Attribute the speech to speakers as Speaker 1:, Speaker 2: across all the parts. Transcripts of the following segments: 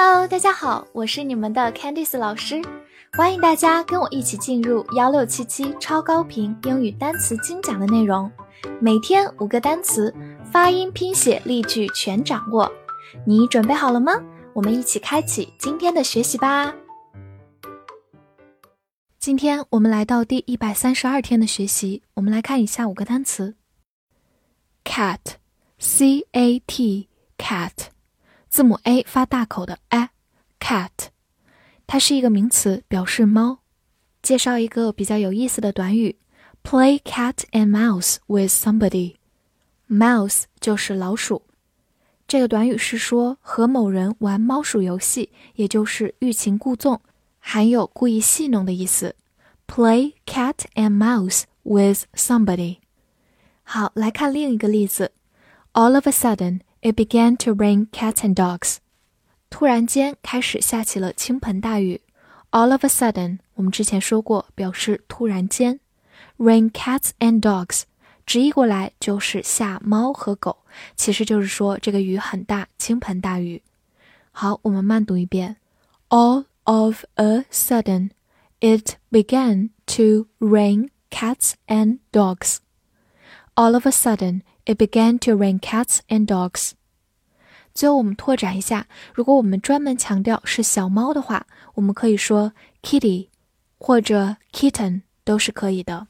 Speaker 1: Hello，大家好，我是你们的 Candice 老师，欢迎大家跟我一起进入幺六七七超高频英语单词精讲的内容，每天五个单词，发音、拼写、例句全掌握，你准备好了吗？我们一起开启今天的学习吧。今天我们来到第一百三十二天的学习，我们来看一下五个单词：cat，c a t，cat。字母 a 发大口的 a，cat，它是一个名词，表示猫。介绍一个比较有意思的短语：play cat and mouse with somebody。mouse 就是老鼠。这个短语是说和某人玩猫鼠游戏，也就是欲擒故纵，含有故意戏弄的意思。play cat and mouse with somebody。好，来看另一个例子：all of a sudden。It began to rain cats and dogs。突然间开始下起了倾盆大雨。All of a sudden，我们之前说过，表示突然间。Rain cats and dogs，直译过来就是下猫和狗，其实就是说这个雨很大，倾盆大雨。好，我们慢读一遍。All of a sudden, it began to rain cats and dogs. All of a sudden, It began to rain cats and dogs。最后，我们拓展一下，如果我们专门强调是小猫的话，我们可以说 kitty 或者 kitten 都是可以的。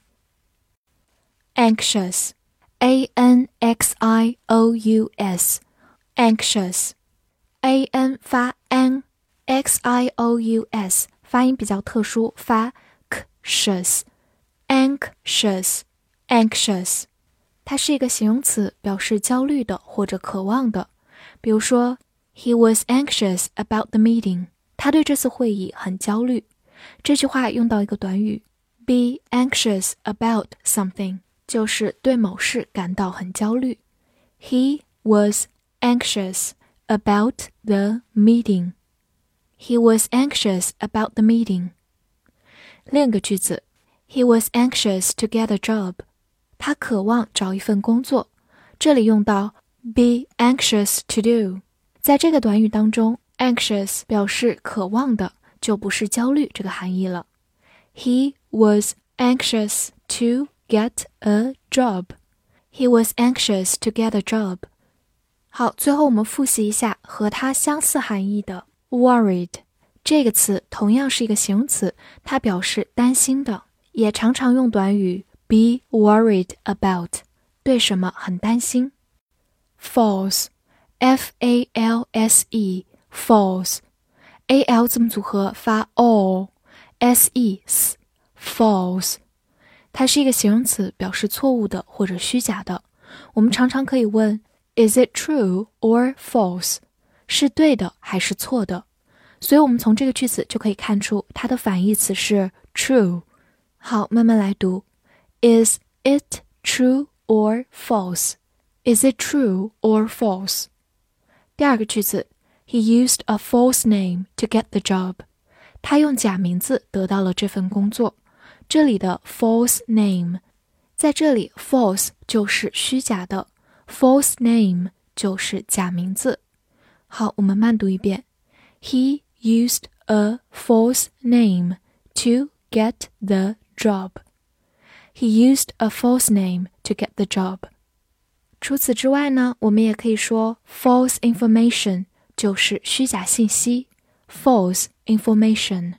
Speaker 1: Anxious，a n x i o u s，anxious，a n 发 n，x i o u s 发音比较特殊，发 k，anxious，anxious，anxious。 它是一个形容词，表示焦虑的或者渴望的。比如说，He was anxious about the meeting。他对这次会议很焦虑。这句话用到一个短语，be anxious about something，就是对某事感到很焦虑。He was anxious about the meeting. He was anxious about the meeting. 另一个句子，He was anxious to get a job. 他渴望找一份工作，这里用到 be anxious to do。在这个短语当中，anxious 表示渴望的，就不是焦虑这个含义了。He was anxious to get a job. He was anxious to get a job. 好，最后我们复习一下和它相似含义的 worried 这个词，同样是一个形容词，它表示担心的，也常常用短语。Be worried about，对什么很担心？False，f a l s e，false，a l 字母组合发 o，s e s，false，它是一个形容词，表示错误的或者虚假的。我们常常可以问，Is it true or false？是对的还是错的？所以，我们从这个句子就可以看出，它的反义词是 true。好，慢慢来读。 Is it true or false? Is it true or false? 第二个句子，He used a false name to get the job. 他用假名字得到了这份工作。这里的 false name，在这里 false 就是虚假的，false name 就是假名字。好，我们慢读一遍。He used a false name to get the job. He used a false name to get the job. 除此之外呢，我们也可以说 false information 就是虚假信息，false information.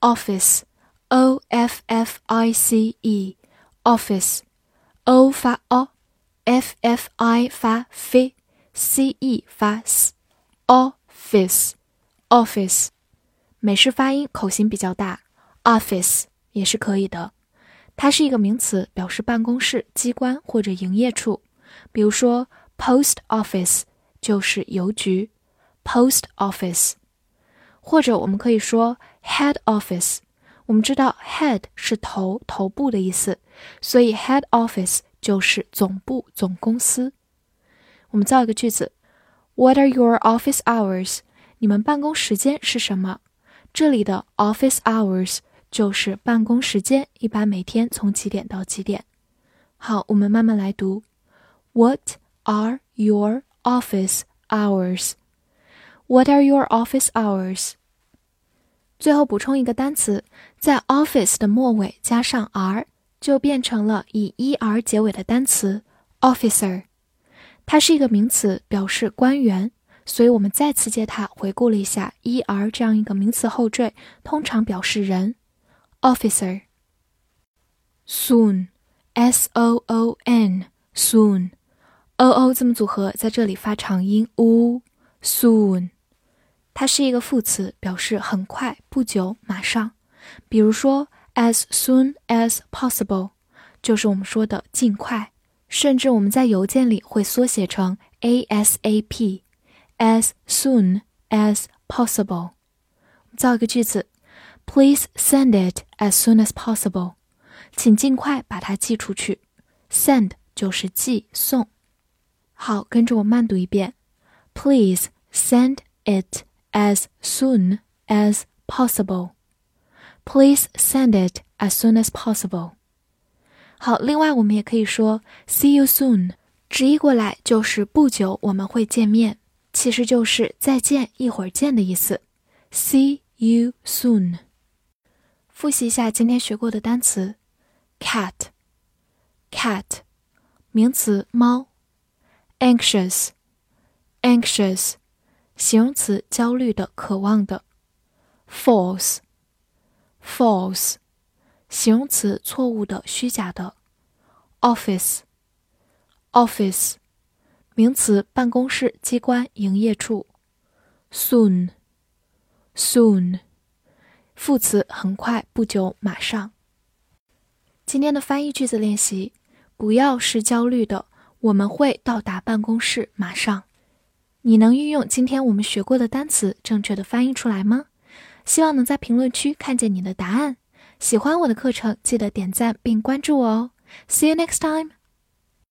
Speaker 1: Office, o f f i c e, office, o 发 o，f f i 发 f，c e 发 s，office, office，美式发音口型比较大，office 也是可以的。 它是一个名词，表示办公室、机关或者营业处。比如说，post office 就是邮局，post office。或者我们可以说 head office。我们知道 head 是头、头部的意思，所以 head office 就是总部、总公司。我们造一个句子：What are your office hours？你们办公时间是什么？这里的 office hours。就是办公时间，一般每天从几点到几点？好，我们慢慢来读。What are your office hours? What are your office hours？最后补充一个单词，在 office 的末尾加上 r，就变成了以 er 结尾的单词 officer。它是一个名词，表示官员，所以我们再次借它回顾了一下 er 这样一个名词后缀，通常表示人 officer。soon，s o o n，soon，o o 字母组合在这里发长音 u，soon。它是一个副词，表示很快、不久、马上。比如说，as soon as possible，就是我们说的尽快。甚至我们在邮件里会缩写成 ASAP，as soon as possible。造一个句子 ：Please send it as soon as possible。请尽快把它寄出去。Send 就是寄送。好，跟着我慢读一遍：Please send it。as soon as possible. Please send it as soon as possible. 好，另外我们也可以说 "see you soon"，直译过来就是不久我们会见面，其实就是再见，一会儿见的意思。See you soon。 复习一下今天学过的单词：cat，cat，名词猫；anxious，anxious。形容词，焦虑的、渴望的。false，false，形容词，错误的、虚假的。office，office，名词，办公室、机关、营业处。soon，soon，副词，很快、不久、马上。今天的翻译句子练习：不要是焦虑的，我们会到达办公室，马上。你能运用今天我们学过的单词正确的翻译出来吗？希望能在评论区看见你的答案。喜欢我的课程，记得点赞并关注我哦。See you next time.